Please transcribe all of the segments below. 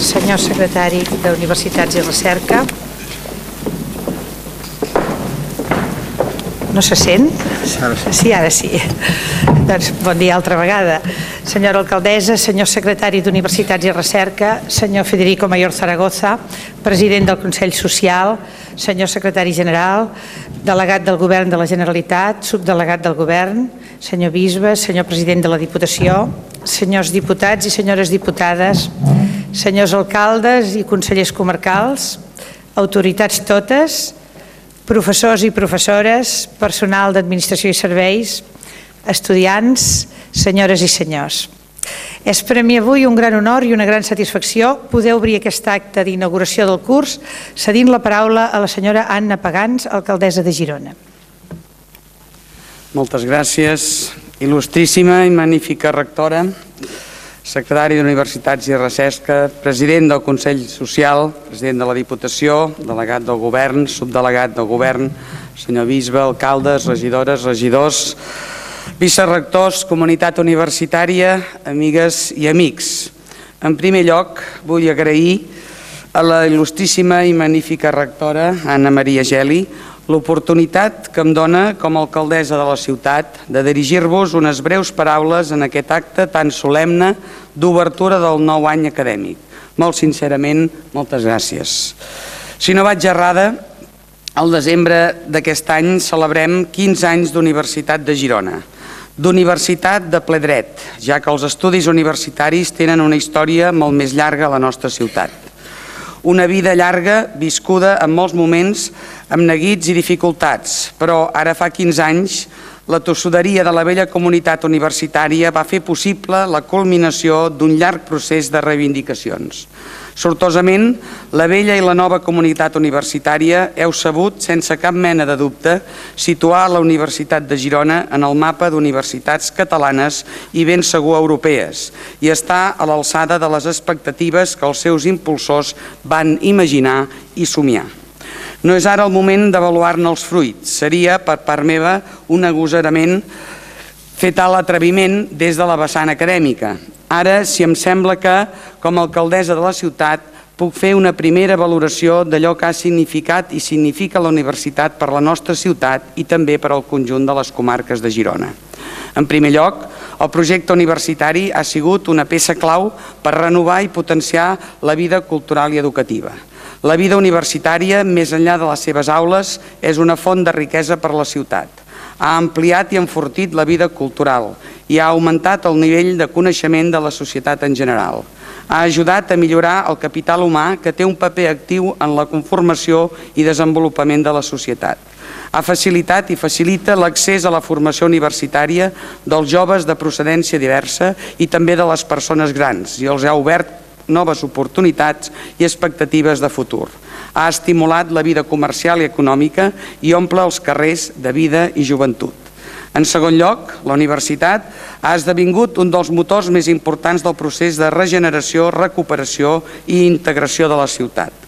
senyor secretari d'Universitats i Recerca. No se sent? Sí, ara sí. Doncs bon dia altra vegada. Senyora alcaldessa, senyor secretari d'Universitats i Recerca, senyor Federico Mayor Zaragoza, president del Consell Social, senyor secretari general, delegat del Govern de la Generalitat, subdelegat del Govern, senyor bisbe, senyor president de la Diputació, senyors diputats i senyores diputades, senyors alcaldes i consellers comarcals, autoritats totes, professors i professores, personal d'administració i serveis, estudiants, senyores i senyors. És per a mi avui un gran honor i una gran satisfacció poder obrir aquest acte d'inauguració del curs cedint la paraula a la senyora Anna Pagans, alcaldessa de Girona. Moltes gràcies, il·lustríssima i magnífica rectora, secretari d'Universitats i Recerca, president del Consell Social, president de la Diputació, delegat del Govern, subdelegat del Govern, senyor bisbe, alcaldes, regidores, regidors, vicerrectors, comunitat universitària, amigues i amics. En primer lloc, vull agrair a la il·lustríssima i magnífica rectora Anna Maria Geli l'oportunitat que em dona com a alcaldessa de la ciutat de dirigir-vos unes breus paraules en aquest acte tan solemne d'obertura del nou any acadèmic. Molt sincerament, moltes gràcies. Si no vaig errada, al desembre d'aquest any celebrem 15 anys d'Universitat de Girona, d'universitat de ple dret, ja que els estudis universitaris tenen una història molt més llarga a la nostra ciutat una vida llarga, viscuda en molts moments amb neguits i dificultats, però ara fa 15 anys la tossuderia de la vella comunitat universitària va fer possible la culminació d'un llarg procés de reivindicacions. Sortosament, la vella i la nova comunitat universitària heu sabut, sense cap mena de dubte, situar la Universitat de Girona en el mapa d'universitats catalanes i ben segur europees i està a l'alçada de les expectatives que els seus impulsors van imaginar i somiar. No és ara el moment d'avaluar-ne els fruits. Seria, per part meva, un agosarament fer tal atreviment des de la vessant acadèmica. Ara, si em sembla que, com a alcaldessa de la ciutat, puc fer una primera valoració d'allò que ha significat i significa la universitat per la nostra ciutat i també per al conjunt de les comarques de Girona. En primer lloc, el projecte universitari ha sigut una peça clau per renovar i potenciar la vida cultural i educativa. La vida universitària, més enllà de les seves aules, és una font de riquesa per a la ciutat. Ha ampliat i enfortit la vida cultural i ha augmentat el nivell de coneixement de la societat en general. Ha ajudat a millorar el capital humà que té un paper actiu en la conformació i desenvolupament de la societat. Ha facilitat i facilita l'accés a la formació universitària dels joves de procedència diversa i també de les persones grans i els ha obert noves oportunitats i expectatives de futur. Ha estimulat la vida comercial i econòmica i omple els carrers de vida i joventut. En segon lloc, la universitat ha esdevingut un dels motors més importants del procés de regeneració, recuperació i integració de la ciutat.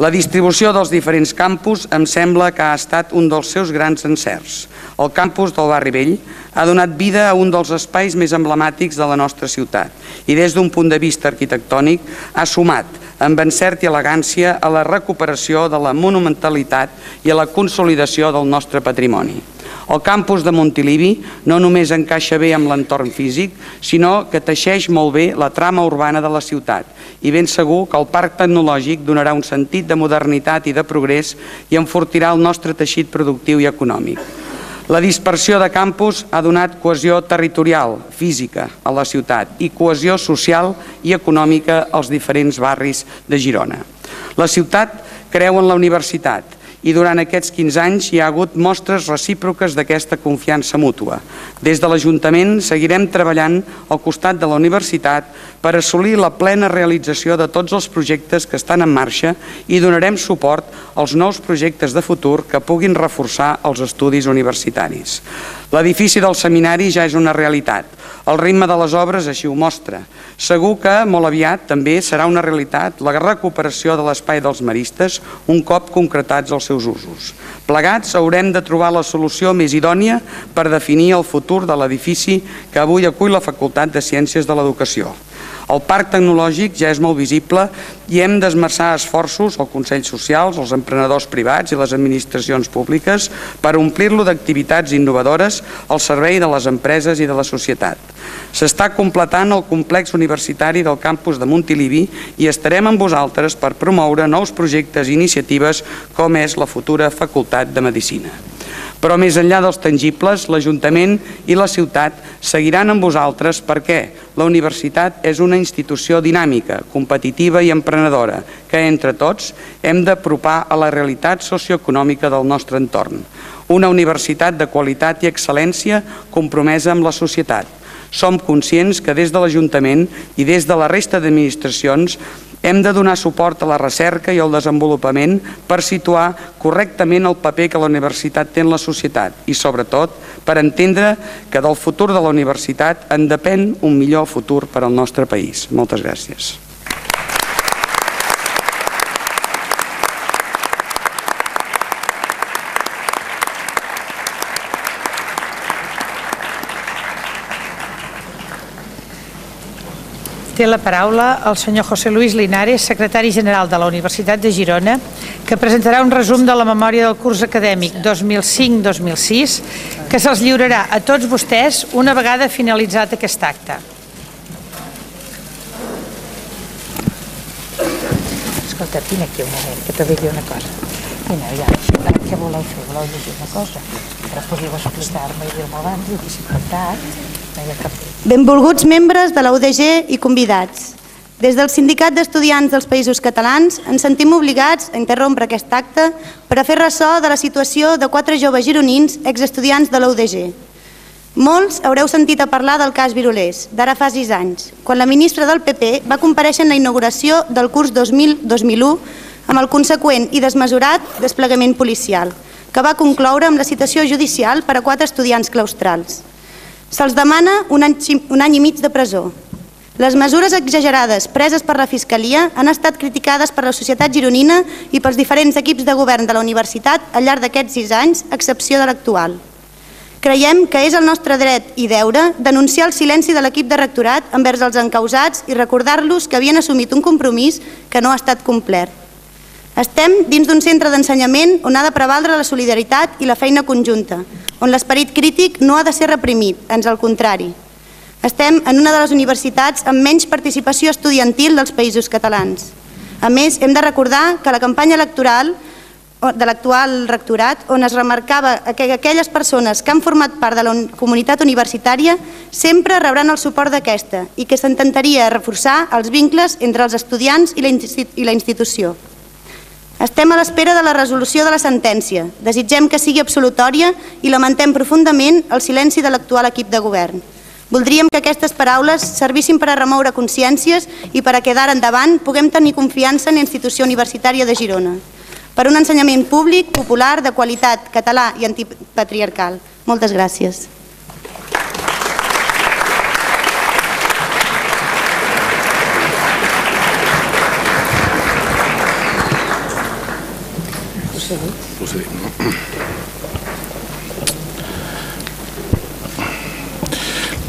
La distribució dels diferents campus em sembla que ha estat un dels seus grans encerts. El campus del Barri Vell ha donat vida a un dels espais més emblemàtics de la nostra ciutat i des d'un punt de vista arquitectònic ha sumat amb encert i elegància a la recuperació de la monumentalitat i a la consolidació del nostre patrimoni. El campus de Montilivi no només encaixa bé amb l'entorn físic, sinó que teixeix molt bé la trama urbana de la ciutat i ben segur que el parc tecnològic donarà un sentit de modernitat i de progrés i enfortirà el nostre teixit productiu i econòmic. La dispersió de campus ha donat cohesió territorial, física, a la ciutat i cohesió social i econòmica als diferents barris de Girona. La ciutat creu en la universitat i durant aquests 15 anys hi ha hagut mostres recíproques d'aquesta confiança mútua. Des de l'Ajuntament seguirem treballant al costat de la universitat per assolir la plena realització de tots els projectes que estan en marxa i donarem suport als nous projectes de futur que puguin reforçar els estudis universitaris. L'edifici del seminari ja és una realitat. El ritme de les obres així ho mostra. Segur que molt aviat també serà una realitat la recuperació de l'espai dels maristes un cop concretats els seus usos. Plegats haurem de trobar la solució més idònia per definir el futur de l'edifici que avui acull la Facultat de Ciències de l'Educació. El parc tecnològic ja és molt visible i hem d'esmerçar esforços al Consell Socials, els emprenedors privats i les administracions públiques per omplir-lo d'activitats innovadores al servei de les empreses i de la societat. S'està completant el complex universitari del campus de Montilivi i estarem amb vosaltres per promoure nous projectes i iniciatives com és la futura Facultat de Medicina. Però més enllà dels tangibles, l'Ajuntament i la ciutat seguiran amb vosaltres perquè la universitat és una institució dinàmica, competitiva i emprenedora que entre tots hem d'apropar a la realitat socioeconòmica del nostre entorn. Una universitat de qualitat i excel·lència compromesa amb la societat. Som conscients que des de l'Ajuntament i des de la resta d'administracions hem de donar suport a la recerca i al desenvolupament per situar correctament el paper que la universitat té en la societat i, sobretot, per entendre que del futur de la universitat en depèn un millor futur per al nostre país. Moltes gràcies. Té la paraula el senyor José Luis Linares, secretari general de la Universitat de Girona, que presentarà un resum de la memòria del curs acadèmic 2005-2006, que se'ls lliurarà a tots vostès una vegada finalitzat aquest acte. Escolta, vine aquí un moment, que de dir una cosa. Vine, ja, què voleu fer? Voleu llegir una cosa? Però podíeu explicar-me i dir-me abans, i ha cap... Benvolguts membres de la UDG i convidats. Des del Sindicat d'Estudiants dels Països Catalans ens sentim obligats a interrompre aquest acte per a fer ressò de la situació de quatre joves gironins exestudiants de la UDG. Molts haureu sentit a parlar del cas Virolés, d'ara fa sis anys, quan la ministra del PP va compareixer en la inauguració del curs 2000-2001 amb el conseqüent i desmesurat desplegament policial, que va concloure amb la citació judicial per a quatre estudiants claustrals. Se'ls demana un any, un any i mig de presó. Les mesures exagerades preses per la Fiscalia han estat criticades per la societat gironina i pels diferents equips de govern de la universitat al llarg d'aquests sis anys, a excepció de l'actual. Creiem que és el nostre dret i deure denunciar el silenci de l'equip de rectorat envers els encausats i recordar-los que havien assumit un compromís que no ha estat complert. Estem dins d'un centre d'ensenyament on ha de prevaldre la solidaritat i la feina conjunta, on l'esperit crític no ha de ser reprimit, ans al contrari. Estem en una de les universitats amb menys participació estudiantil dels països catalans. A més, hem de recordar que la campanya electoral de l'actual rectorat, on es remarcava que aquelles persones que han format part de la comunitat universitària sempre rebran el suport d'aquesta i que s'intentaria reforçar els vincles entre els estudiants i la institució. Estem a l'espera de la resolució de la sentència. Desitgem que sigui absolutòria i lamentem profundament el silenci de l'actual equip de govern. Voldríem que aquestes paraules servissin per a remoure consciències i per a que d'ara endavant puguem tenir confiança en la institució universitària de Girona per un ensenyament públic, popular, de qualitat, català i antipatriarcal. Moltes gràcies.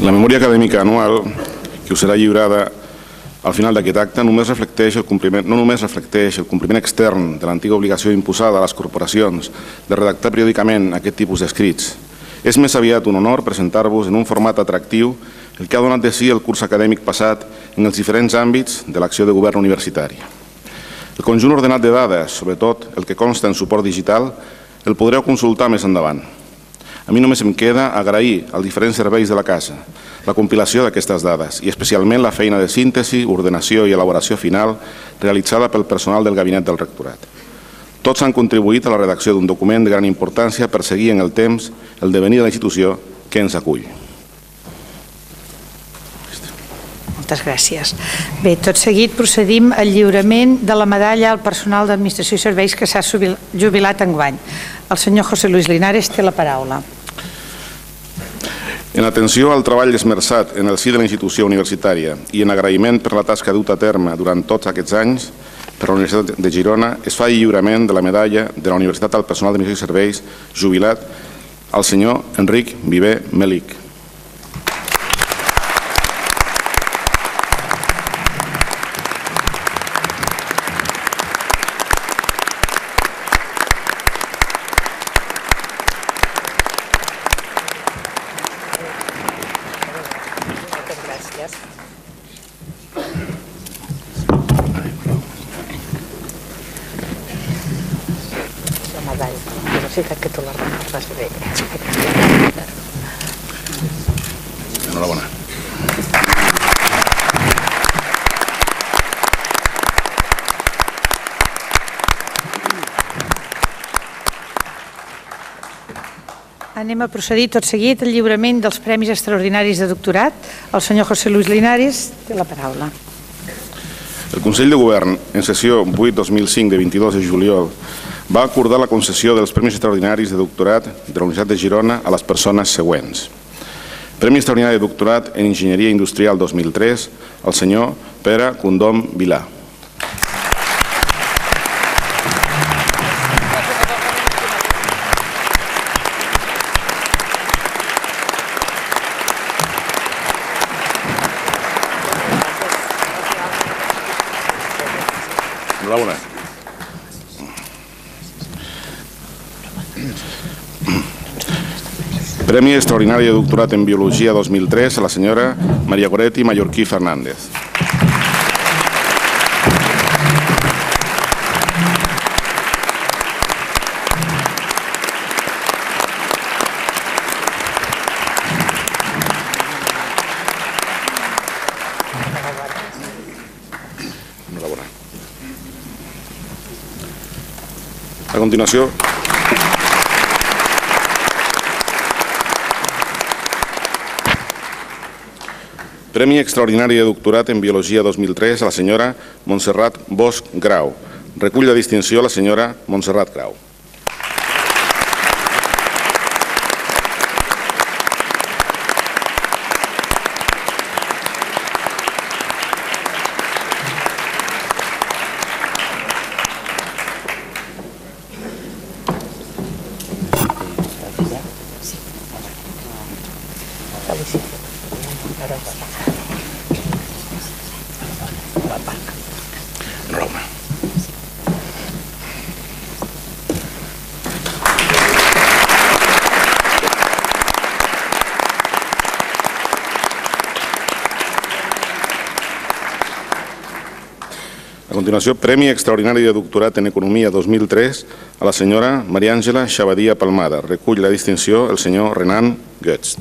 La memòria acadèmica anual, que us serà lliurada al final d'aquest acte només reflecteix el compliment, no només reflecteix el compliment extern de l'antiga obligació imposada a les corporacions de redactar periòdicament aquest tipus d'escrits. És més aviat un honor presentar-vos en un format atractiu el que ha donat de si el curs acadèmic passat en els diferents àmbits de l'acció de govern universitari. El conjunt ordenat de dades, sobretot el que consta en suport digital, el podreu consultar més endavant. A mi només em queda agrair als diferents serveis de la casa la compilació d'aquestes dades i especialment la feina de síntesi, ordenació i elaboració final realitzada pel personal del gabinet del rectorat. Tots han contribuït a la redacció d'un document de gran importància per seguir en el temps el devenir de la institució que ens acull. Moltes gràcies. Bé, tot seguit procedim al lliurament de la medalla al personal d'Administració i Serveis que s'ha jubilat enguany. El senyor José Luis Linares té la paraula. En atenció al treball esmerçat en el si de la institució universitària i en agraïment per la tasca duta a terme durant tots aquests anys per la Universitat de Girona, es fa lliurament de la medalla de la Universitat al personal de i serveis jubilat al senyor Enric Viver Melic. Anem a procedir tot seguit al lliurament dels Premis Extraordinaris de Doctorat. El senyor José Luis Linares té la paraula. El Consell de Govern, en sessió 8-2005 de 22 de juliol, va acordar la concessió dels Premis Extraordinaris de Doctorat de la Universitat de Girona a les persones següents. Premi Extraordinari de Doctorat en Enginyeria Industrial 2003 al senyor Pere Condom Vilà. Premi Extraordinari de Doctorat en Biologia 2003 a la senyora Maria Goretti Mallorquí Fernández. A continuació, Premi Extraordinari de Doctorat en Biologia 2003 a la senyora Montserrat Bosch Grau. Recull la distinció la senyora Montserrat Grau. Continuació, Premi Extraordinari de Doctorat en Economia 2003 a la senyora Maria Àngela Xabadia Palmada. Recull la distinció el senyor Renan Goetz.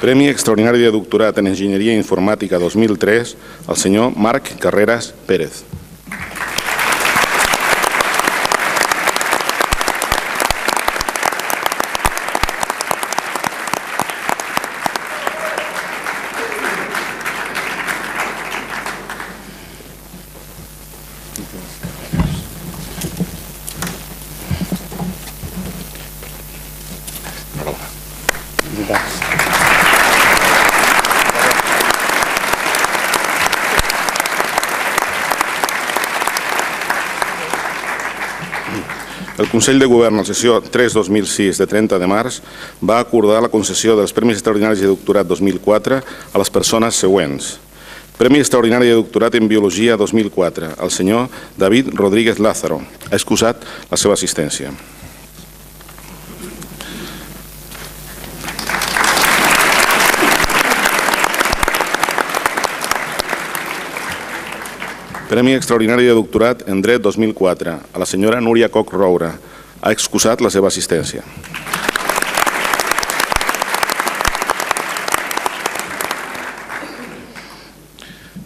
Premi Extraordinari de Doctorat en Enginyeria Informàtica 2003 al senyor Marc Carreras Pérez. Consell de Govern, la sessió 3-2006 de 30 de març, va acordar la concessió dels Premis Extraordinaris de Doctorat 2004 a les persones següents. Premi Extraordinari de Doctorat en Biologia 2004 al senyor David Rodríguez Lázaro. Ha excusat la seva assistència. Premi Extraordinari de Doctorat en Dret 2004 a la senyora Núria Coc Roura. Ha excusat la seva assistència.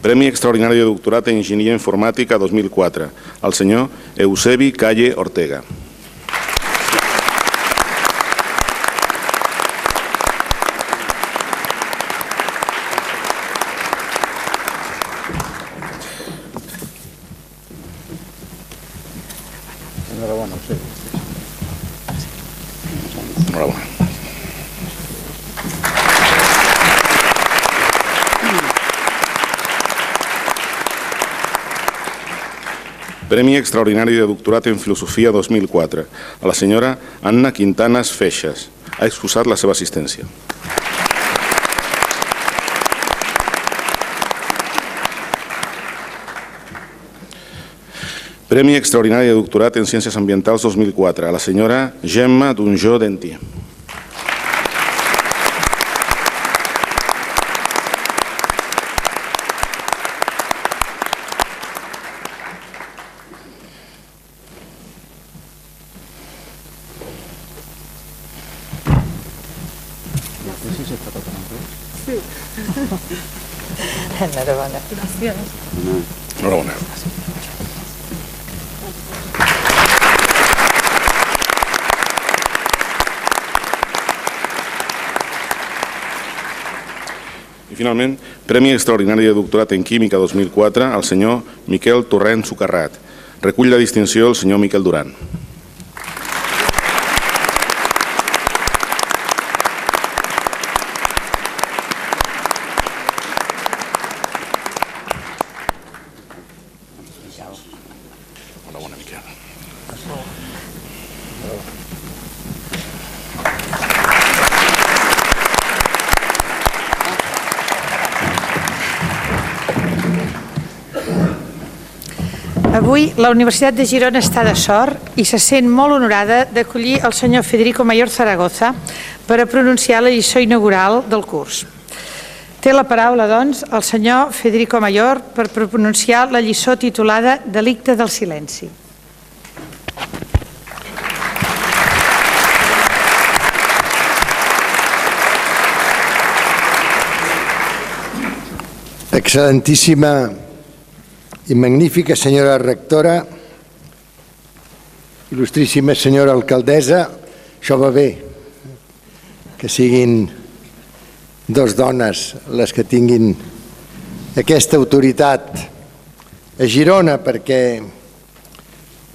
Premi Extraordinari de Doctorat en Enginyeria Informàtica 2004 al senyor Eusebi Calle Ortega. Premi Extraordinari de Doctorat en Filosofia 2004 a la senyora Anna Quintanas Feixas. Ha excusat la seva assistència. Premi Extraordinari de Doctorat en Ciències Ambientals 2004 a la senyora Gemma Dunjó Dentí. Enhorabona. Enhorabona. I finalment, Premi Extraordinari de Doctorat en Química 2004 al senyor Miquel Torrent Sucarrat. Recull la distinció el senyor Miquel Duran. Enhorabona, Miquel. Avui la Universitat de Girona està de sort i se sent molt honorada d'acollir el senyor Federico Mayor Zaragoza per a pronunciar la lliçó inaugural del curs. Té la paraula, doncs, el senyor Federico Mayor per pronunciar la lliçó titulada Delicte del silenci. Excelentíssima i magnífica senyora rectora, il·lustríssima senyora alcaldessa, això va bé, que siguin dos dones les que tinguin aquesta autoritat a Girona, perquè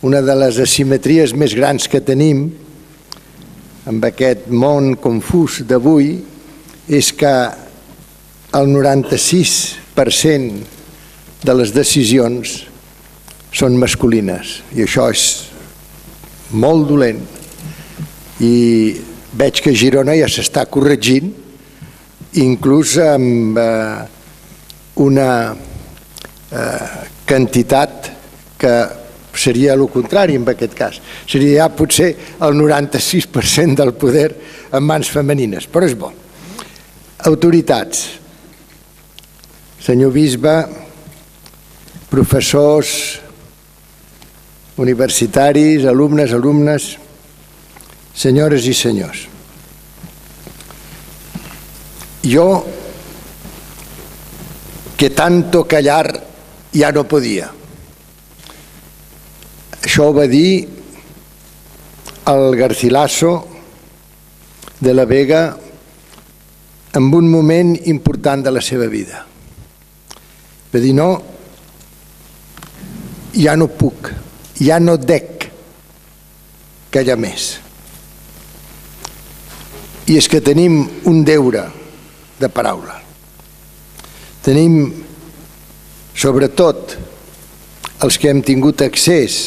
una de les asimetries més grans que tenim amb aquest món confús d'avui és que el 96% de les decisions són masculines i això és molt dolent i veig que Girona ja s'està corregint inclús amb eh, una eh, quantitat que seria el contrari en aquest cas. Seria ja potser el 96% del poder en mans femenines, però és bo. Autoritats. Senyor bisbe, professors, universitaris, alumnes, alumnes, senyores i senyors. Jo, que tanto callar ja no podia. Això ho va dir el Garcilaso de la Vega en un moment important de la seva vida. Va dir, no, ja no puc, ja no dec callar més. I és que tenim un deure de paraula. Tenim, sobretot, els que hem tingut accés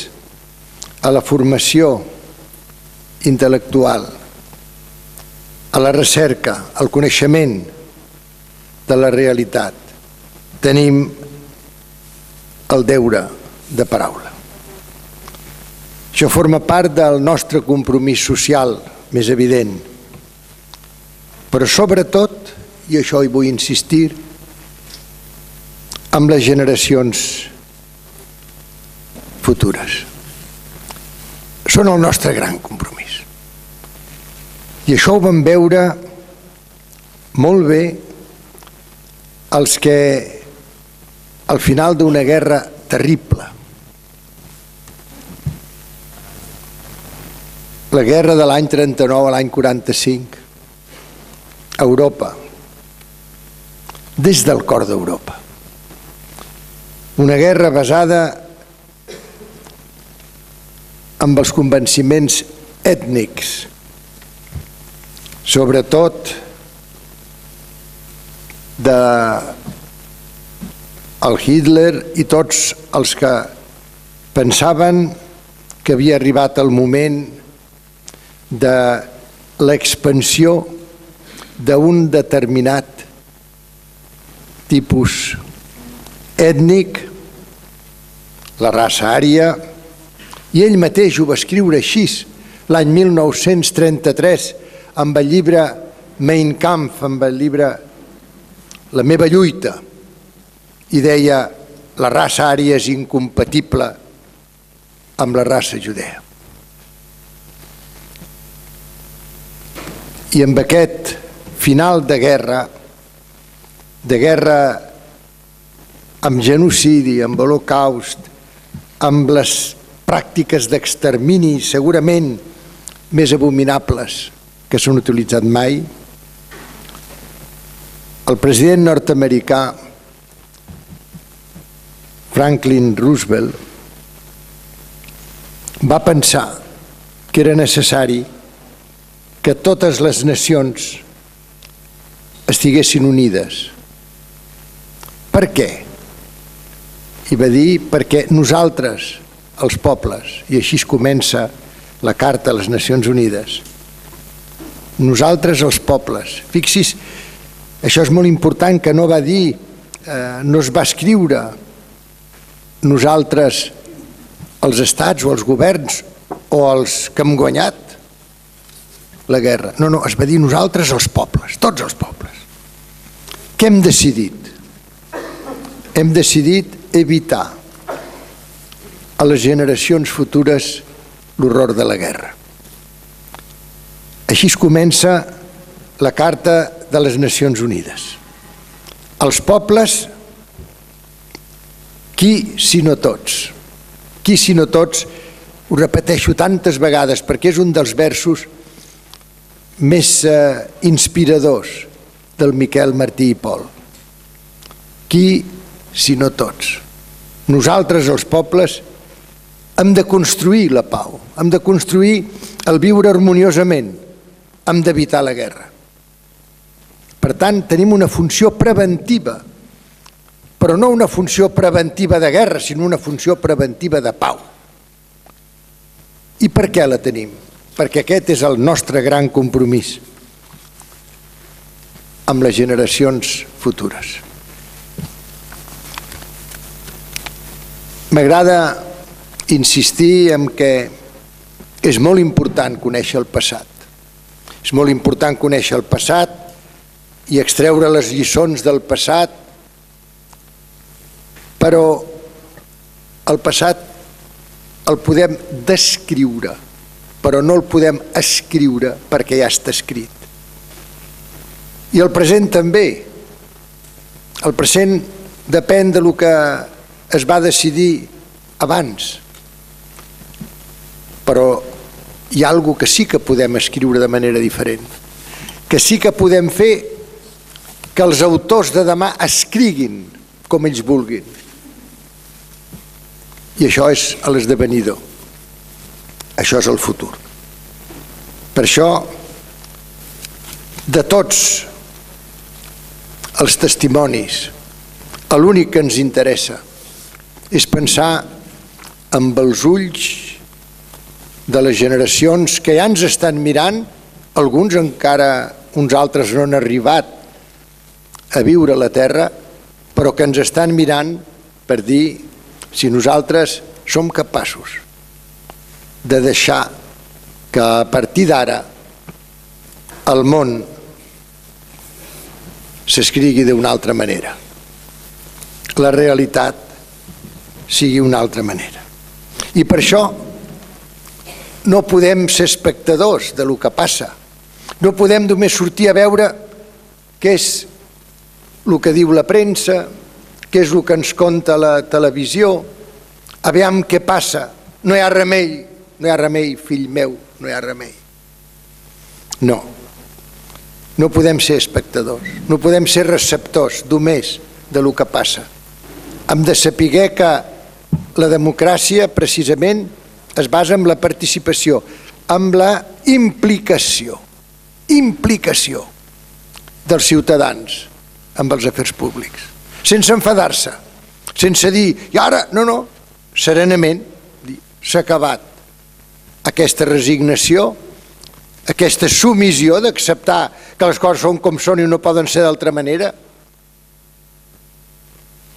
a la formació intel·lectual, a la recerca, al coneixement de la realitat, tenim el deure de paraula. Això forma part del nostre compromís social més evident, però sobretot, i això hi vull insistir, amb les generacions futures. Són el nostre gran compromís. I això ho vam veure molt bé els que al final d'una guerra terrible la guerra de l'any 39 a l'any 45 a Europa. Des del cor d'Europa. Una guerra basada amb els convenciments ètnics. Sobretot de el Hitler i tots els que pensaven que havia arribat el moment de l'expansió d'un determinat tipus ètnic, la raça ària, i ell mateix ho va escriure així l'any 1933 amb el llibre Mein Kampf, amb el llibre La meva lluita, i deia la raça ària és incompatible amb la raça judea. I amb aquest final de guerra, de guerra amb genocidi, amb holocaust, amb les pràctiques d'extermini segurament més abominables que s'han utilitzat mai, el president nord-americà Franklin Roosevelt va pensar que era necessari que totes les nacions estiguessin unides. Per què? I va dir perquè nosaltres, els pobles, i així es comença la Carta a les Nacions Unides, nosaltres els pobles, fixis, això és molt important que no va dir, eh, no es va escriure nosaltres, els estats o els governs o els que hem guanyat la guerra. No, no, es va dir nosaltres els pobles, tots els pobles. Què hem decidit? Hem decidit evitar a les generacions futures l'horror de la guerra. Així es comença la Carta de les Nacions Unides. Els pobles, qui si no tots? Qui si no tots? Ho repeteixo tantes vegades perquè és un dels versos més eh, inspiradors del Miquel Martí i Pol. Qui si no tots? Nosaltres, els pobles, hem de construir la pau, hem de construir el viure harmoniosament, hem d'evitar la guerra. Per tant, tenim una funció preventiva, però no una funció preventiva de guerra, sinó una funció preventiva de pau. I per què la tenim? Perquè aquest és el nostre gran compromís amb les generacions futures. M'agrada insistir en que és molt important conèixer el passat. És molt important conèixer el passat i extreure les lliçons del passat, però el passat el podem descriure, però no el podem escriure perquè ja està escrit. I el present també. El present depèn de lo que es va decidir abans. Però hi ha alguna que sí que podem escriure de manera diferent, que sí que podem fer que els autors de demà escriguin com ells vulguin. I això és l'esdevenidor. Això és el futur. Per això, de tots els testimonis, l'únic que ens interessa és pensar amb els ulls de les generacions que ja ens estan mirant, alguns encara, uns altres no han arribat a viure la terra, però que ens estan mirant per dir si nosaltres som capaços de deixar que a partir d'ara el món s'escrigui d'una altra manera. La realitat sigui una altra manera. I per això no podem ser espectadors de lo que passa. No podem només sortir a veure què és el que diu la premsa, què és el que ens conta la televisió, aviam què passa. No hi ha remei, no hi ha remei, fill meu, no hi ha remei. No. No podem ser espectadors, no podem ser receptors només de lo que passa. Hem de saber que la democràcia precisament es basa en la participació, amb la implicació, implicació dels ciutadans amb els afers públics, sense enfadar-se, sense dir, i ara, no, no, serenament, s'ha acabat aquesta resignació, aquesta submissió d'acceptar que les coses són com són i no poden ser d'altra manera.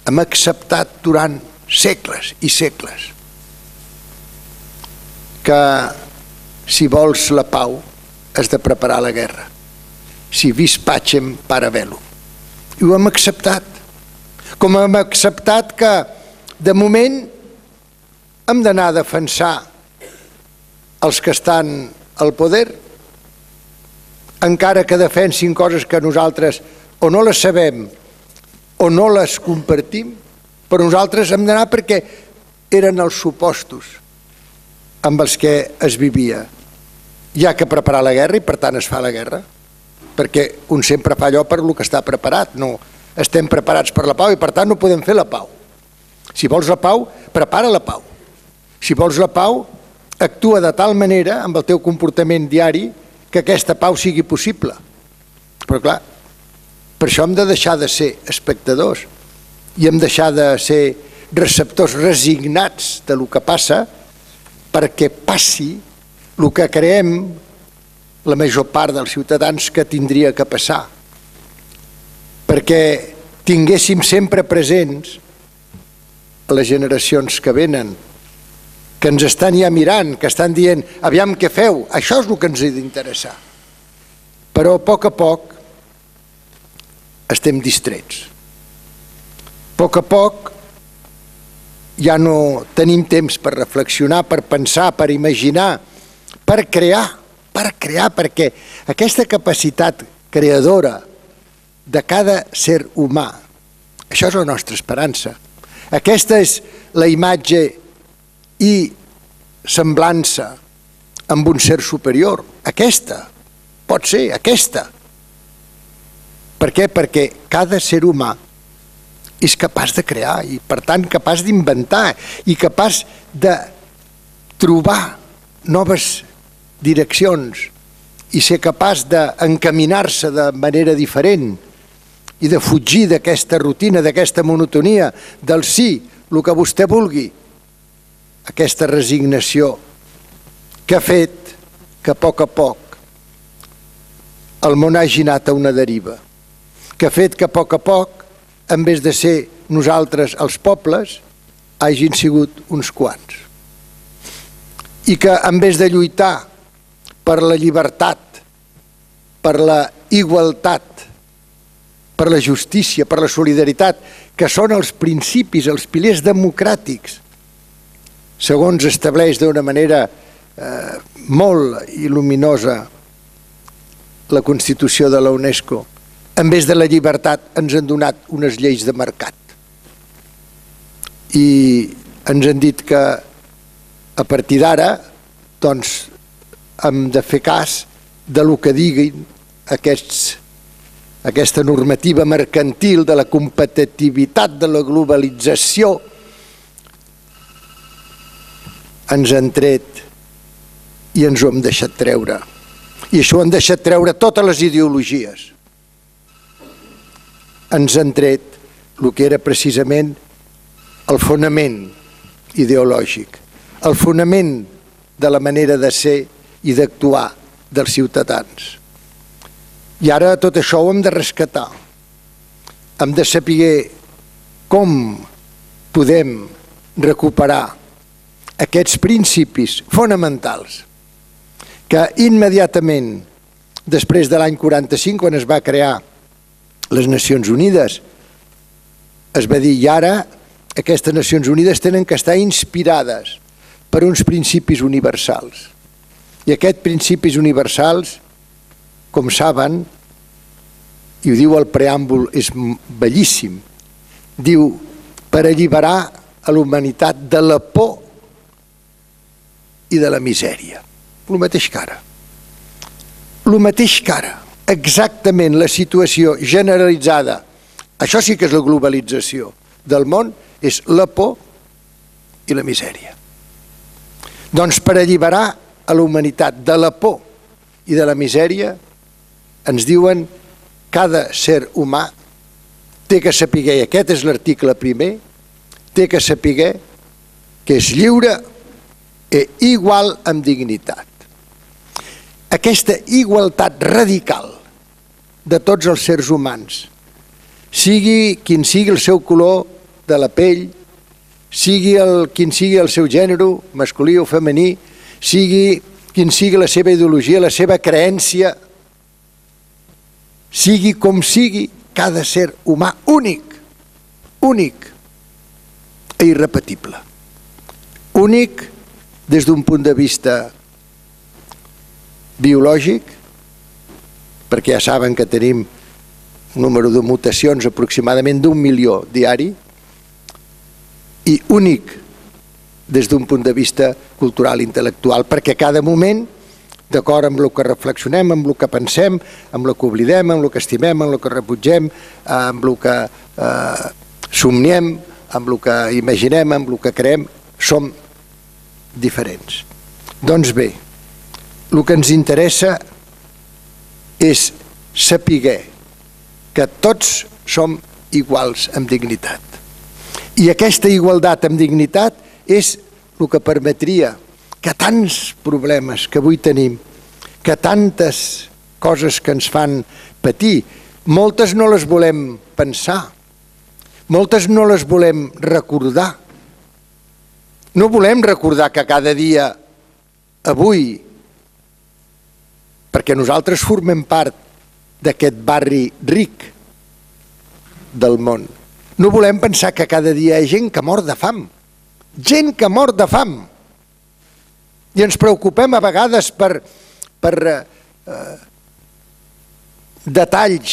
Hem acceptat durant segles i segles que si vols la pau has de preparar la guerra. Si vis pacem para velo. I ho hem acceptat. Com hem acceptat que de moment hem d'anar a defensar els que estan al poder encara que defensin coses que nosaltres o no les sabem o no les compartim, però nosaltres hem d'anar perquè eren els supostos amb els que es vivia. Hi ha que preparar la guerra i per tant es fa la guerra, perquè un sempre fa allò per lo que està preparat, no estem preparats per la pau i per tant no podem fer la pau. Si vols la pau, prepara la pau. Si vols la pau, actua de tal manera amb el teu comportament diari que aquesta pau sigui possible. Però clar, per això hem de deixar de ser espectadors i hem de deixar de ser receptors resignats de lo que passa perquè passi el que creem la major part dels ciutadans que tindria que passar. Perquè tinguéssim sempre presents les generacions que venen, que ens estan ja mirant, que estan dient, aviam què feu, això és el que ens ha d'interessar. Però a poc a poc estem distrets. A poc a poc ja no tenim temps per reflexionar, per pensar, per imaginar, per crear, per crear, perquè aquesta capacitat creadora de cada ser humà, això és la nostra esperança. Aquesta és la imatge i semblança amb un ser superior. Aquesta, pot ser, aquesta. Per què? Perquè cada ser humà és capaç de crear i per tant capaç d'inventar i capaç de trobar noves direccions i ser capaç d'encaminar-se de manera diferent i de fugir d'aquesta rutina, d'aquesta monotonia, del sí, el que vostè vulgui. Aquesta resignació que ha fet que a poc a poc el món hagi anat a una deriva, que ha fet que a poc a poc en vez de ser nosaltres els pobles, hagin sigut uns quants. I que en vez de lluitar per la llibertat, per la igualtat, per la justícia, per la solidaritat, que són els principis, els pilers democràtics, segons estableix d'una manera eh, molt il·luminosa la Constitució de la UNESCO, en vez de la llibertat ens han donat unes lleis de mercat. I ens han dit que a partir d'ara doncs, hem de fer cas de lo que diguin aquests, aquesta normativa mercantil de la competitivitat, de la globalització, ens han tret i ens ho hem deixat treure. I això ho han deixat treure totes les ideologies ens han tret el que era precisament el fonament ideològic, el fonament de la manera de ser i d'actuar dels ciutadans. I ara tot això ho hem de rescatar. Hem de saber com podem recuperar aquests principis fonamentals que immediatament després de l'any 45, quan es va crear les Nacions Unides. Es va dir, i ara aquestes Nacions Unides tenen que estar inspirades per uns principis universals. I aquests principis universals, com saben, i ho diu el preàmbul, és bellíssim, diu, per alliberar a l'humanitat de la por i de la misèria. El mateix cara. El mateix cara exactament la situació generalitzada, això sí que és la globalització del món, és la por i la misèria. Doncs per alliberar a la humanitat de la por i de la misèria, ens diuen cada ser humà té que saber, i aquest és l'article primer, té que saber que és lliure i igual amb dignitat. Aquesta igualtat radical de tots els sers humans, sigui quin sigui el seu color de la pell, sigui el, quin sigui el seu gènere, masculí o femení, sigui quin sigui la seva ideologia, la seva creència, sigui com sigui, cada ser humà únic, únic i irrepetible. Únic des d'un punt de vista biològic, perquè ja saben que tenim un número de mutacions aproximadament d'un milió diari i únic des d'un punt de vista cultural i intel·lectual, perquè cada moment, d'acord amb el que reflexionem, amb el que pensem, amb el que oblidem, amb el que estimem, amb el que rebutgem, amb el que eh, somniem, amb el que imaginem, amb el que creem, som diferents. Doncs bé, el que ens interessa és saber que tots som iguals amb dignitat. I aquesta igualtat amb dignitat és el que permetria que tants problemes que avui tenim, que tantes coses que ens fan patir, moltes no les volem pensar, moltes no les volem recordar. No volem recordar que cada dia, avui, perquè nosaltres formem part d'aquest barri ric, del món. No volem pensar que cada dia hi ha gent que mor de fam. Gent que mor de fam. I ens preocupem a vegades per, per eh, eh detalls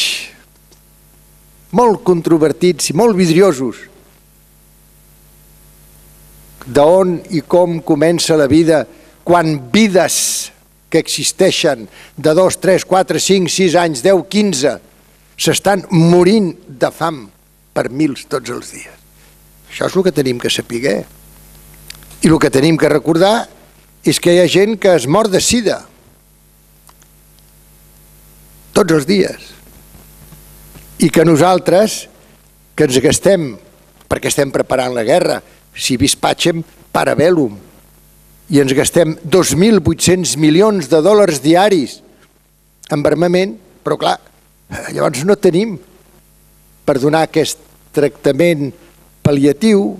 molt controvertits i molt vidriosos d'on i com comença la vida quan vides que existeixen de 2, 3, 4, 5, 6 anys, 10, 15, s'estan morint de fam per mils tots els dies. Això és el que tenim que saber. I el que tenim que recordar és que hi ha gent que es mor de sida tots els dies i que nosaltres que ens gastem perquè estem preparant la guerra si vis pacem parabellum i ens gastem 2.800 milions de dòlars diaris en armament, però clar, llavors no tenim per donar aquest tractament pal·liatiu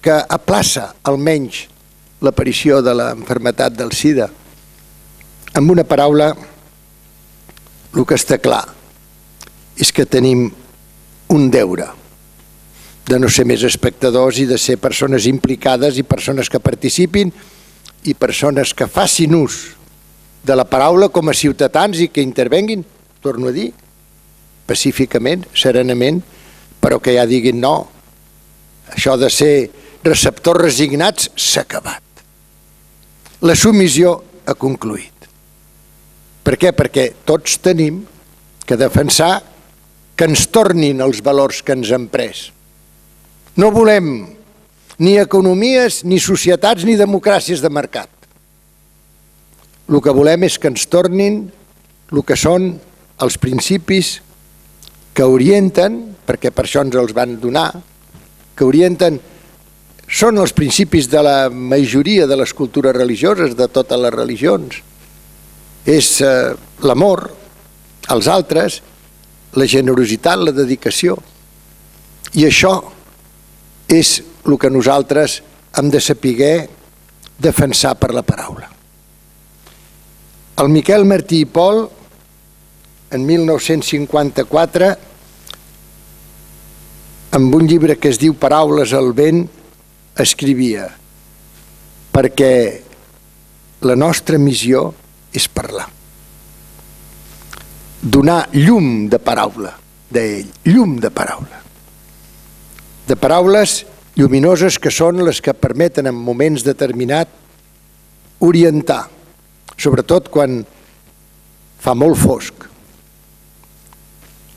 que aplaça almenys l'aparició de l'enfermetat del SIDA. Amb una paraula, el que està clar és que tenim un deure de no ser més espectadors i de ser persones implicades i persones que participin i persones que facin ús de la paraula com a ciutadans i que intervenguin, torno a dir, pacíficament, serenament, però que ja diguin no, això de ser receptors resignats s'ha acabat. La submissió ha concluït. Per què? Perquè tots tenim que defensar que ens tornin els valors que ens han pres no volem ni economies, ni societats, ni democràcies de mercat. El que volem és que ens tornin el que són els principis que orienten, perquè per això ens els van donar, que orienten, són els principis de la majoria de les cultures religioses, de totes les religions. És eh, l'amor als altres, la generositat, la dedicació. I això és el que nosaltres hem de saber defensar per la paraula. El Miquel Martí i Pol, en 1954, amb un llibre que es diu Paraules al vent, escrivia perquè la nostra missió és parlar. Donar llum de paraula d'ell, llum de paraula de paraules lluminoses que són les que permeten en moments determinats orientar, sobretot quan fa molt fosc.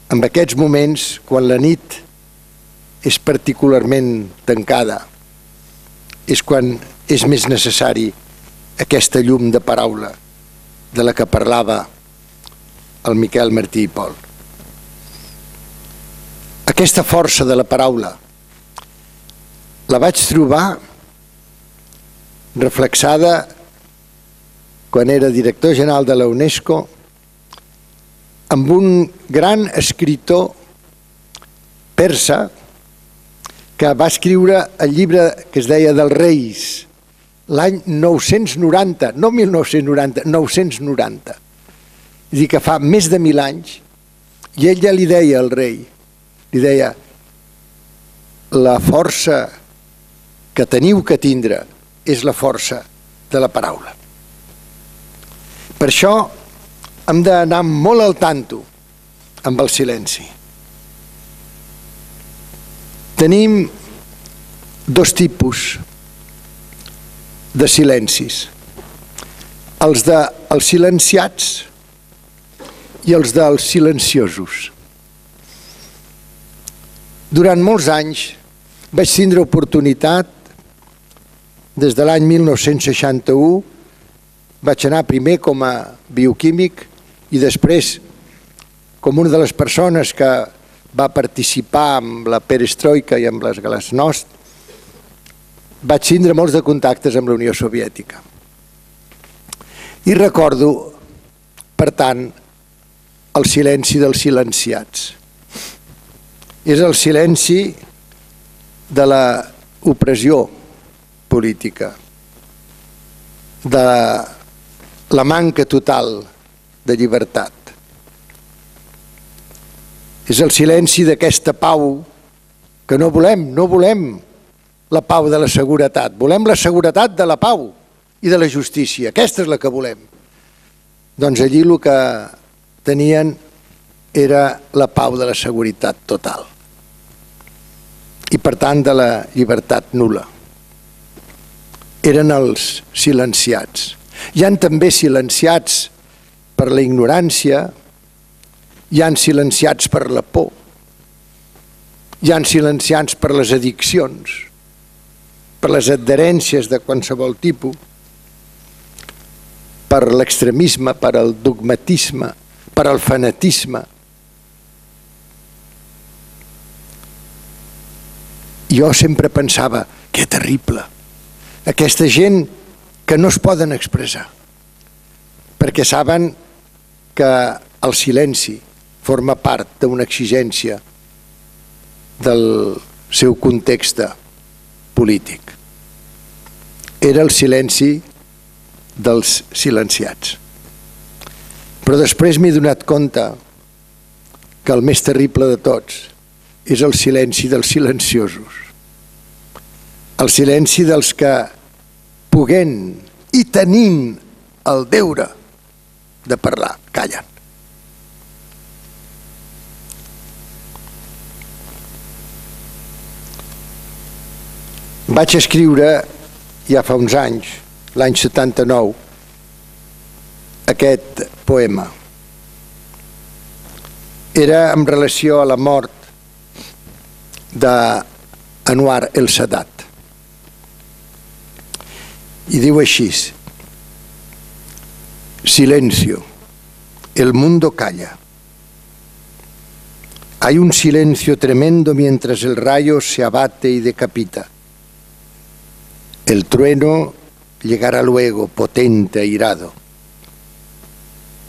En aquests moments, quan la nit és particularment tancada, és quan és més necessari aquesta llum de paraula de la que parlava el Miquel Martí i Pol. Aquesta força de la paraula, la vaig trobar reflexada quan era director general de la UNESCO amb un gran escritor persa que va escriure el llibre que es deia dels Reis l'any 990, no 1990, 990. És dir, que fa més de mil anys, i ell ja li deia al rei, li deia, la força que teniu que tindre és la força de la paraula. Per això hem d'anar molt al tanto amb el silenci. Tenim dos tipus de silencis. Els de els silenciats i els dels silenciosos. Durant molts anys vaig tindre oportunitat des de l'any 1961 vaig anar primer com a bioquímic i després com una de les persones que va participar amb la perestroika i amb les glasnost, vaig tindre molts de contactes amb la Unió Soviètica. I recordo, per tant, el silenci dels silenciats. És el silenci de la opressió política, de la manca total de llibertat. És el silenci d'aquesta pau que no volem, no volem la pau de la seguretat, volem la seguretat de la pau i de la justícia, aquesta és la que volem. Doncs allí el que tenien era la pau de la seguretat total i per tant de la llibertat nula. Eren els silenciats. Hi han també silenciats per la ignorància, hi han silenciats per la por, hi han silenciats per les addiccions, per les adherències de qualsevol tipus, per l'extremisme, per el dogmatisme, per el fanatisme. Jo sempre pensava, que terrible, aquesta gent que no es poden expressar, perquè saben que el silenci forma part d'una exigència del seu context polític. Era el silenci dels silenciats. Però després m'he donat compte que el més terrible de tots és el silenci dels silenciosos. El silenci dels que puguent i tenint el deure de parlar, callen. Vaig escriure ja fa uns anys, l'any 79, aquest poema. Era en relació a la mort d'Anwar el Sadat. I diu així, Silencio, el mundo calla. Hay un silencio tremendo mientras el rayo se abate y decapita. El trueno llegará luego, potente, airado.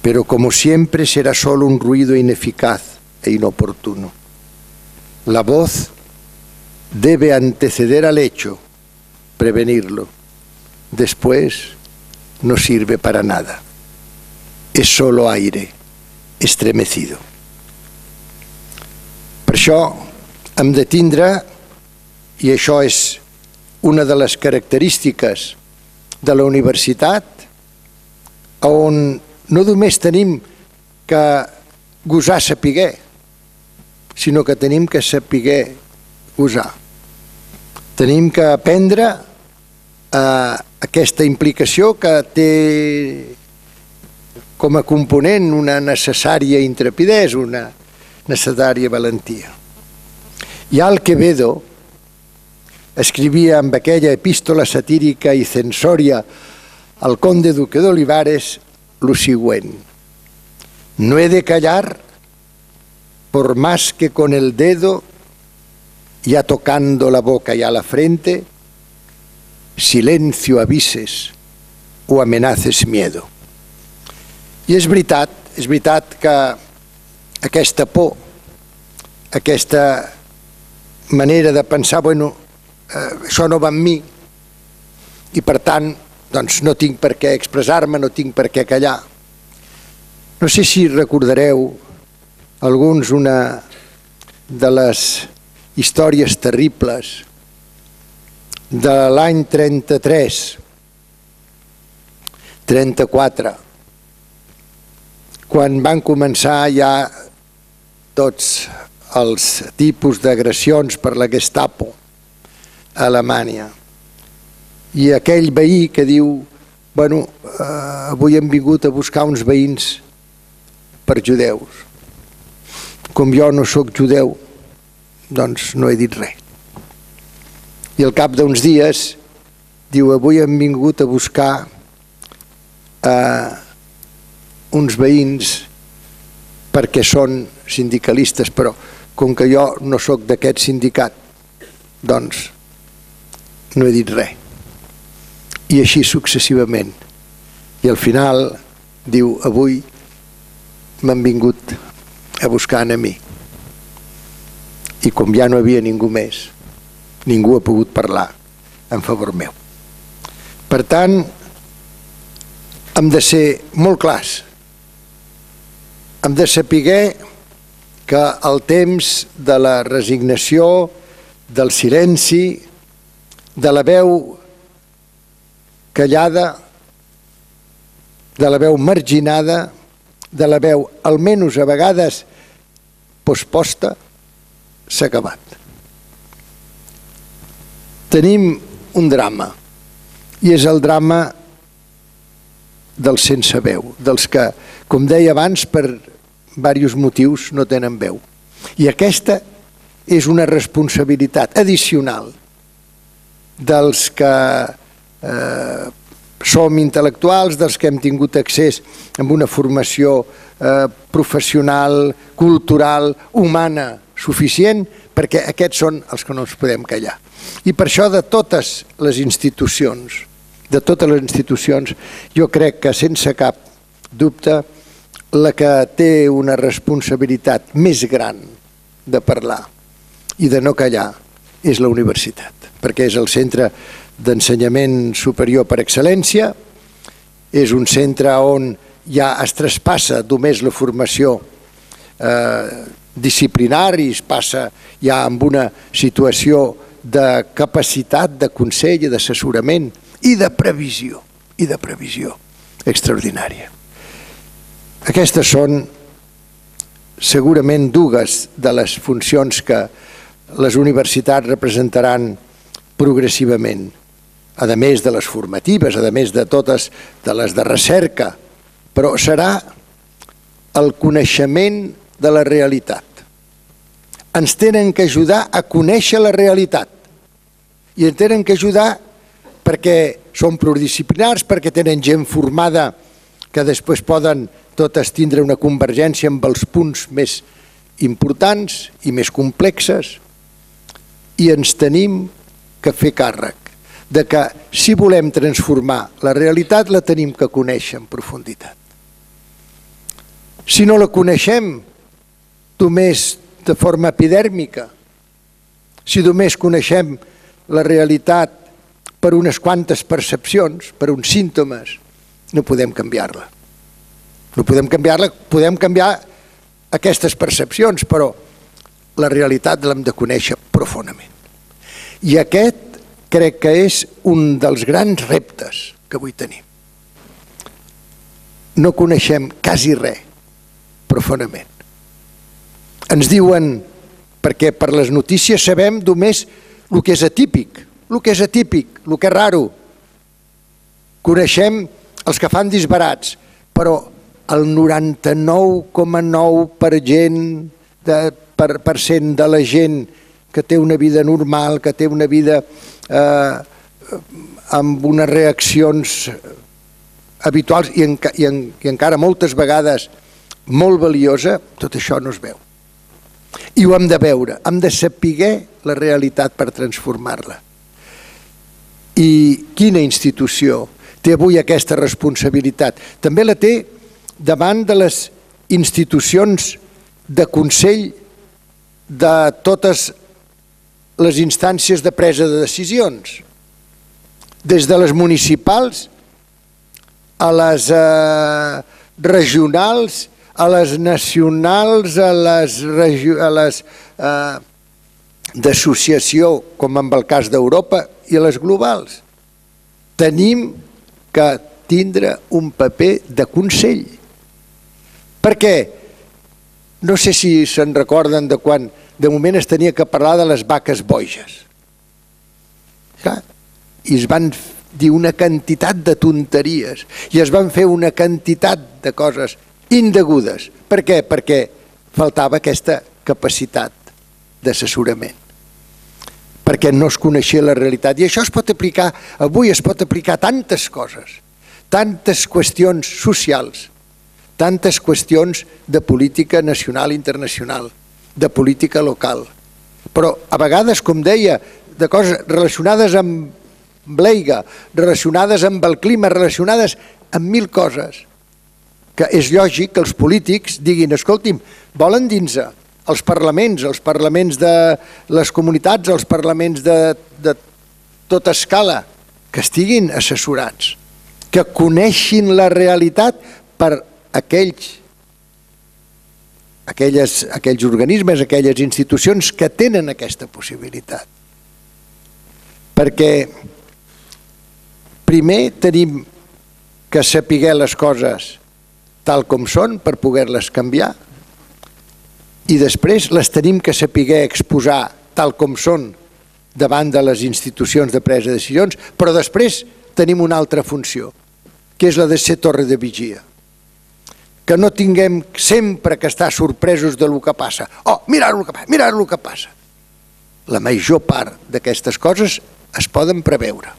Pero como siempre será solo un ruido ineficaz e inoportuno. La voz debe anteceder al hecho, prevenirlo. Después no sirve para nada. És solo aire, estremecido. Per això hem de tindre, i això és una de les característiques de la universitat on no només tenim que gosar sapiguer, sinó que tenim que sapiguer gosar. Tenim que aprendre eh, aquesta implicació que té com a component una necessària intrepidesa, una necessària valentia. Ha el Quevedo, escrivia amb aquella epístola satírica i censòria al conde duque d'Olivares lo següent. No he de callar por más que con el dedo, ya tocando la boca y a la frente, silencio avises o amenaces miedo. I és veritat, és veritat que aquesta por, aquesta manera de pensar, bueno, eh, això no va amb mi i per tant doncs no tinc per què expressar-me, no tinc per què callar. No sé si recordareu alguns una de les històries terribles de l'any 33, 34, quan van començar ja tots els tipus d'agressions per la Gestapo a Alemanya. I aquell veí que diu, bueno, eh, avui hem vingut a buscar uns veïns per judeus. Com jo no sóc judeu, doncs no he dit res. I al cap d'uns dies diu, avui hem vingut a buscar eh, uns veïns perquè són sindicalistes, però com que jo no sóc d'aquest sindicat, doncs no he dit res. I així successivament. I al final diu, avui m'han vingut a buscar a mi. I com ja no havia ningú més, ningú ha pogut parlar en favor meu. Per tant, hem de ser molt clars. Hem de saber que el temps de la resignació, del silenci, de la veu callada, de la veu marginada, de la veu, almenys a vegades, posposta, s'ha acabat. Tenim un drama, i és el drama dels sense veu, dels que, com deia abans, per diversos motius no tenen veu. I aquesta és una responsabilitat addicional dels que eh, som intel·lectuals, dels que hem tingut accés a una formació eh, professional, cultural, humana suficient, perquè aquests són els que no ens podem callar. I per això de totes les institucions, de totes les institucions, jo crec que sense cap dubte la que té una responsabilitat més gran de parlar i de no callar és la universitat, perquè és el centre d'ensenyament superior per excel·lència, és un centre on ja es traspassa només la formació eh, disciplinar i es passa ja amb una situació de capacitat de consell i d'assessorament i de previsió, i de previsió extraordinària. Aquestes són segurament dues de les funcions que les universitats representaran progressivament a més de les formatives, a més de totes de les de recerca, però serà el coneixement de la realitat. Ens tenen que ajudar a conèixer la realitat i ens tenen que ajudar perquè són pluridisciplinars, perquè tenen gent formada que després poden totes tindre una convergència amb els punts més importants i més complexes i ens tenim que fer càrrec de que si volem transformar la realitat la tenim que conèixer en profunditat. Si no la coneixem només de forma epidèrmica, si només coneixem la realitat per unes quantes percepcions, per uns símptomes, no podem canviar-la. No podem canviar-la, podem canviar aquestes percepcions, però la realitat l'hem de conèixer profundament. I aquest crec que és un dels grans reptes que avui tenim. No coneixem quasi res profundament. Ens diuen, perquè per les notícies sabem només el que és atípic, el que és atípic, el que és raro. Coneixem els que fan disbarats, però el 99,9 per gent de, per, per cent de la gent que té una vida normal, que té una vida eh, amb unes reaccions habituals i, en, i, en, i encara moltes vegades molt valiosa, tot això no es veu. I ho hem de veure, hem de saber la realitat per transformar-la. I quina institució té avui aquesta responsabilitat? També la té davant de les institucions de consell de totes les instàncies de presa de decisions, des de les municipals a les eh, regionals, a les nacionals, a les, a les eh, d'associació, com en el cas d'Europa, i a les globals. Tenim que tindre un paper de consell. Perquè no sé si se'n recorden de quan de moment es tenia que parlar de les vaques boges. Ja? I es van dir una quantitat de tonteries i es van fer una quantitat de coses indegudes. Per què? Perquè faltava aquesta capacitat d'assessorament perquè no es coneixia la realitat. I això es pot aplicar, avui es pot aplicar tantes coses, tantes qüestions socials, tantes qüestions de política nacional i internacional de política local. Però a vegades, com deia, de coses relacionades amb l'eiga, relacionades amb el clima, relacionades amb mil coses, que és lògic que els polítics diguin, escolti'm, volen dins els parlaments, els parlaments de les comunitats, els parlaments de, de tota escala, que estiguin assessorats, que coneixin la realitat per aquells aquelles, aquells organismes, aquelles institucions que tenen aquesta possibilitat. Perquè primer tenim que sapiguer les coses tal com són per poder-les canviar i després les tenim que sapiguer exposar tal com són davant de les institucions de presa de decisions, però després tenim una altra funció, que és la de ser torre de vigia. Que no tinguem sempre que estar sorpresos de lo que passa. Oh, mirar el que passa, mirar el que passa. La major part d'aquestes coses es poden preveure.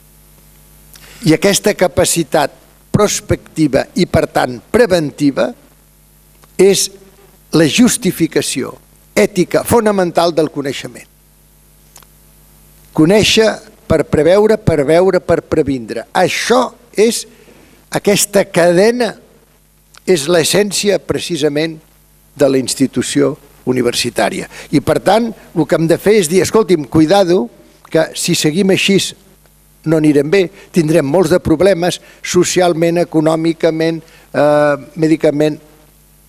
I aquesta capacitat prospectiva i, per tant, preventiva és la justificació ètica fonamental del coneixement. Conèixer per preveure, per veure, per previndre. Això és, aquesta cadena és l'essència precisament de la institució universitària. I per tant, el que hem de fer és dir, escolti'm, cuidado, que si seguim així no anirem bé, tindrem molts de problemes socialment, econòmicament, eh, medicament,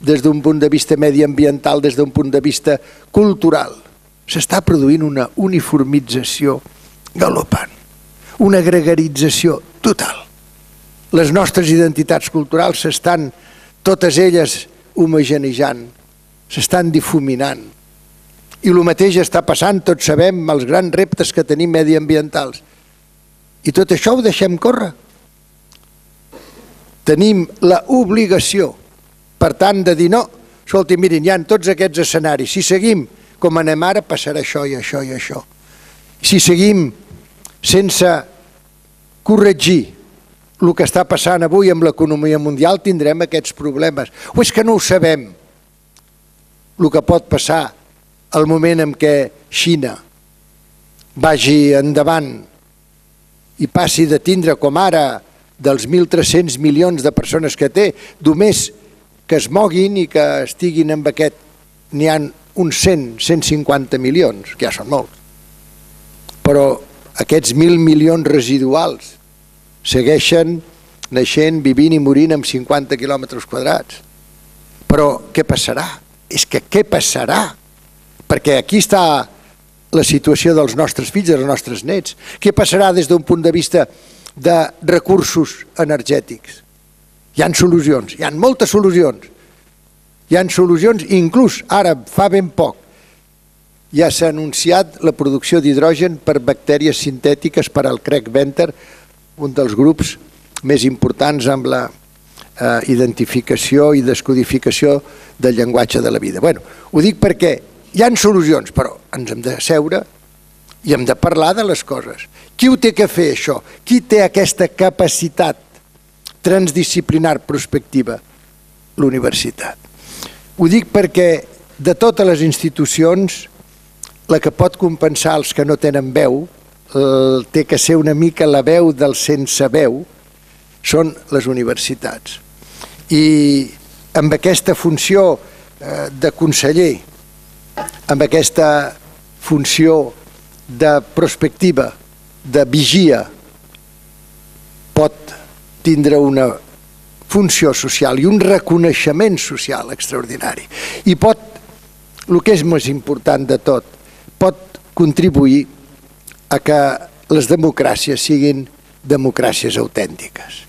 des d'un punt de vista mediambiental, des d'un punt de vista cultural. S'està produint una uniformització galopant, una gregarització total. Les nostres identitats culturals s'estan, totes elles, homogenejant, s'estan difuminant. I el mateix està passant, tots sabem, els grans reptes que tenim mediambientals. I tot això ho deixem córrer. Tenim la obligació per tant, de dir, no, escolti, mirin, hi ha tots aquests escenaris. Si seguim com anem ara, passarà això i això i això. Si seguim sense corregir el que està passant avui amb l'economia mundial, tindrem aquests problemes. O és que no ho sabem, el que pot passar al moment en què Xina vagi endavant i passi de tindre com ara dels 1.300 milions de persones que té, només que es moguin i que estiguin amb aquest, n'hi han uns 100, 150 milions, que ja són molts. Però aquests mil milions residuals segueixen naixent, vivint i morint amb 50 quilòmetres quadrats. Però què passarà? És que què passarà? Perquè aquí està la situació dels nostres fills, dels nostres nets. Què passarà des d'un punt de vista de recursos energètics? Hi han solucions, hi han moltes solucions. Hi han solucions, inclús ara, fa ben poc, ja s'ha anunciat la producció d'hidrogen per bactèries sintètiques per al Craig Venter, un dels grups més importants amb la eh, identificació i descodificació del llenguatge de la vida. Bueno, ho dic perquè hi han solucions, però ens hem de seure i hem de parlar de les coses. Qui ho té que fer, això? Qui té aquesta capacitat transdisciplinar prospectiva? L'universitat. Ho dic perquè de totes les institucions, la que pot compensar els que no tenen veu, el, té que ser una mica la veu del sense veu, són les universitats. I amb aquesta funció eh, de conseller, amb aquesta funció de prospectiva, de vigia, pot tindre una funció social i un reconeixement social extraordinari. I pot, el que és més important de tot, pot contribuir a que les democràcies siguin democràcies autèntiques.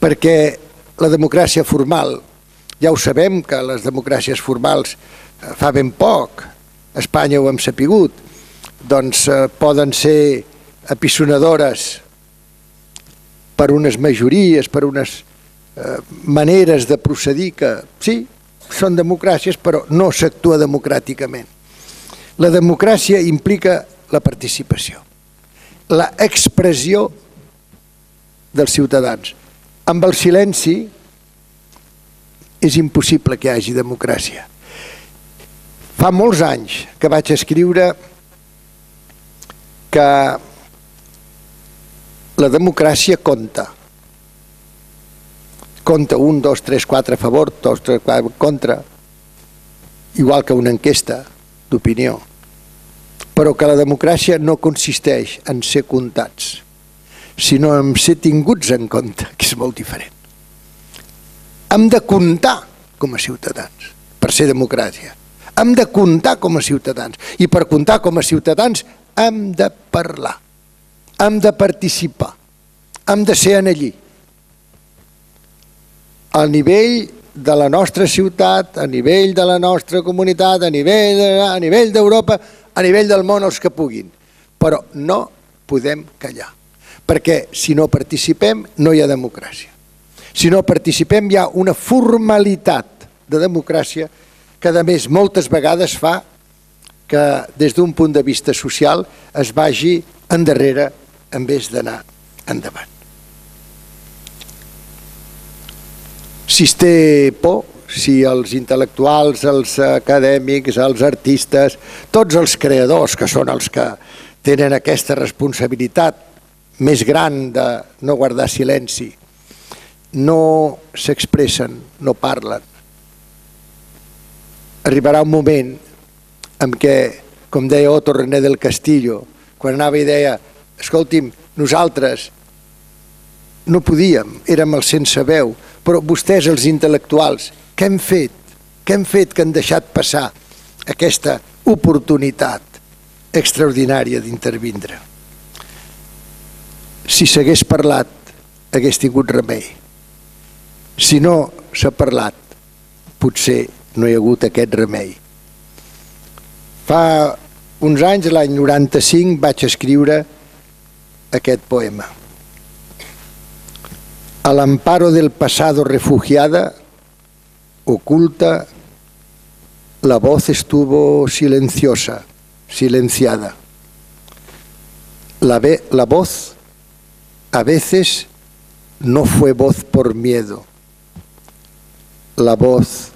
Perquè la democràcia formal, ja ho sabem que les democràcies formals eh, fa ben poc, Espanya ho hem sapigut, doncs eh, poden ser apisonadores per unes majories, per unes eh, maneres de procedir que, sí, són democràcies, però no s'actua democràticament. La democràcia implica la participació, la expressió dels ciutadans. Amb el silenci és impossible que hi hagi democràcia. Fa molts anys que vaig escriure que la democràcia compta. Compta un, dos, tres, quatre a favor, dos, tres, quatre contra, igual que una enquesta d'opinió. Però que la democràcia no consisteix en ser comptats, sinó en ser tinguts en compte, que és molt diferent. Hem de comptar com a ciutadans per ser democràcia. Hem de comptar com a ciutadans. I per comptar com a ciutadans hem de parlar, hem de participar, hem de ser en allí. Al nivell de la nostra ciutat, a nivell de la nostra comunitat, a nivell de, a nivell d'Europa, a nivell del món els que puguin. Però no podem callar, perquè si no participem no hi ha democràcia. Si no participem hi ha una formalitat de democràcia que a més moltes vegades fa que des d'un punt de vista social es vagi endarrere en vez d'anar endavant. Si es té por, si els intel·lectuals, els acadèmics, els artistes, tots els creadors, que són els que tenen aquesta responsabilitat més gran de no guardar silenci, no s'expressen, no parlen. Arribarà un moment en què, com deia Otto René del Castillo, quan anava i deia, escolti'm, nosaltres no podíem, érem els sense veu, però vostès, els intel·lectuals, què hem fet? Què hem fet que han deixat passar aquesta oportunitat extraordinària d'intervindre? Si s'hagués parlat, hagués tingut remei. Si no s'ha parlat, potser no hi ha hagut aquest remei. Fa uns anys, l'any 95, vaig escriure aquest poema. Al amparo del pasado refugiada, oculta, la voz estuvo silenciosa, silenciada. La, ve, la voz a veces no fue voz por miedo, la voz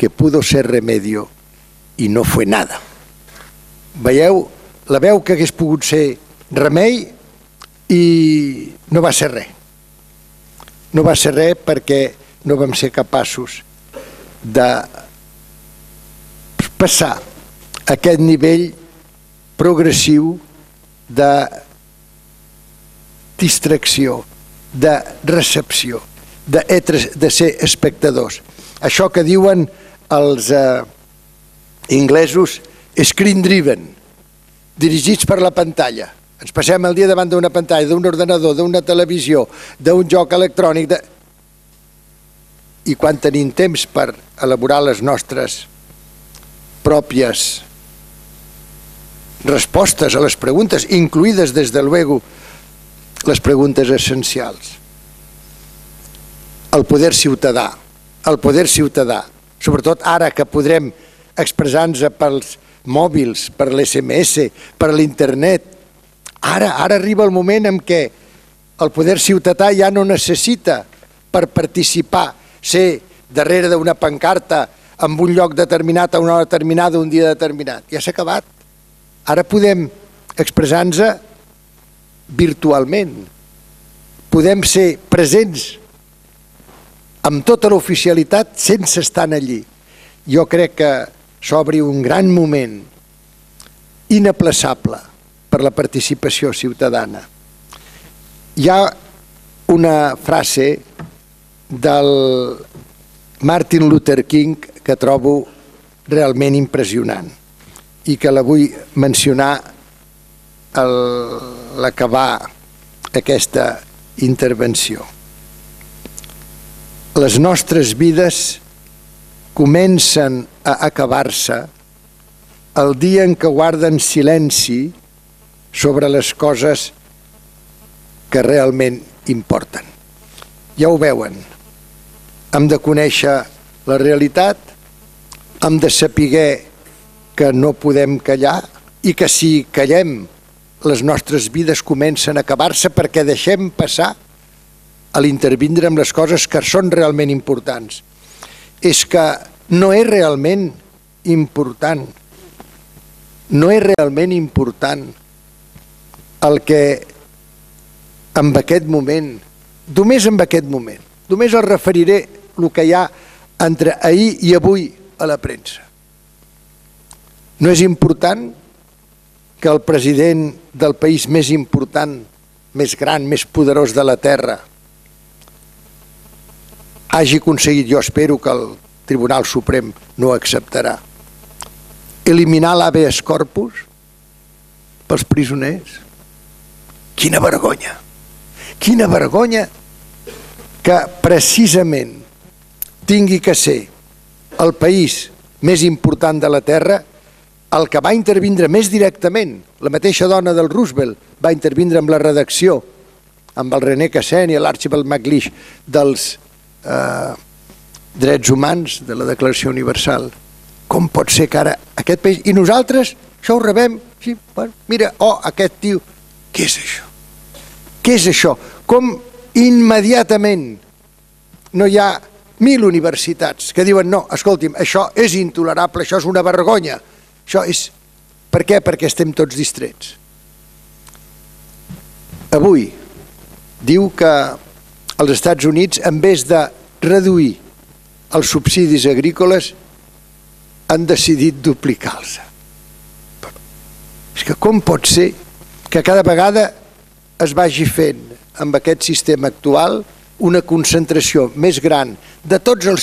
que pudo ser remedio i no fue nada. Veieu, la veu que hagués pogut ser remei i no va ser res. No va ser res perquè no vam ser capaços de passar aquest nivell progressiu de distracció, de recepció, de, de ser espectadors. Això que diuen els eh, inglesos screen driven, dirigits per la pantalla. Ens passem el dia davant d'una pantalla, d'un ordenador, d'una televisió, d'un joc electrònic... De... I quan tenim temps per elaborar les nostres pròpies respostes a les preguntes, incluïdes des de luego les preguntes essencials. El poder ciutadà, el poder ciutadà, sobretot ara que podrem expressar-nos pels mòbils, per l'SMS, per l'internet, Ara, ara arriba el moment en què el poder ciutadà ja no necessita per participar ser darrere d'una pancarta en un lloc determinat a una hora determinada un dia determinat. Ja s'ha acabat. Ara podem expressar-nos virtualment. Podem ser presents amb tota l'oficialitat sense estar allí. Jo crec que s'obri un gran moment inaplaçable per la participació ciutadana. Hi ha una frase del Martin Luther King que trobo realment impressionant i que la vull mencionar a l'acabar aquesta intervenció. Les nostres vides comencen a acabar-se el dia en què guarden silenci sobre les coses que realment importen. Ja ho veuen. Hem de conèixer la realitat, hem de saber que no podem callar i que si callem les nostres vides comencen a acabar-se perquè deixem passar a l'intervindre amb les coses que són realment importants. És que no és realment important, no és realment important el que en aquest moment, només en aquest moment, només el referiré el que hi ha entre ahir i avui a la premsa. No és important que el president del país més important, més gran, més poderós de la Terra, hagi aconseguit, jo espero que el Tribunal Suprem no acceptarà, eliminar l'habeas corpus pels prisoners. Quina vergonya! Quina vergonya que precisament tingui que ser el país més important de la Terra el que va intervindre més directament, la mateixa dona del Roosevelt va intervindre amb la redacció, amb el René Cassen i l'Archibald MacLeish dels eh, drets humans de la Declaració Universal. Com pot ser que ara aquest país... I nosaltres això ho rebem, sí, bueno, mira, oh, aquest tio, què és això? Què és això? Com immediatament no hi ha mil universitats que diuen no, escolti'm, això és intolerable, això és una vergonya, això és... Per què? Perquè estem tots distrets. Avui diu que els Estats Units, en vez de reduir els subsidis agrícoles, han decidit duplicar-los. És que com pot ser que cada vegada es vagi fent amb aquest sistema actual una concentració més gran de tots els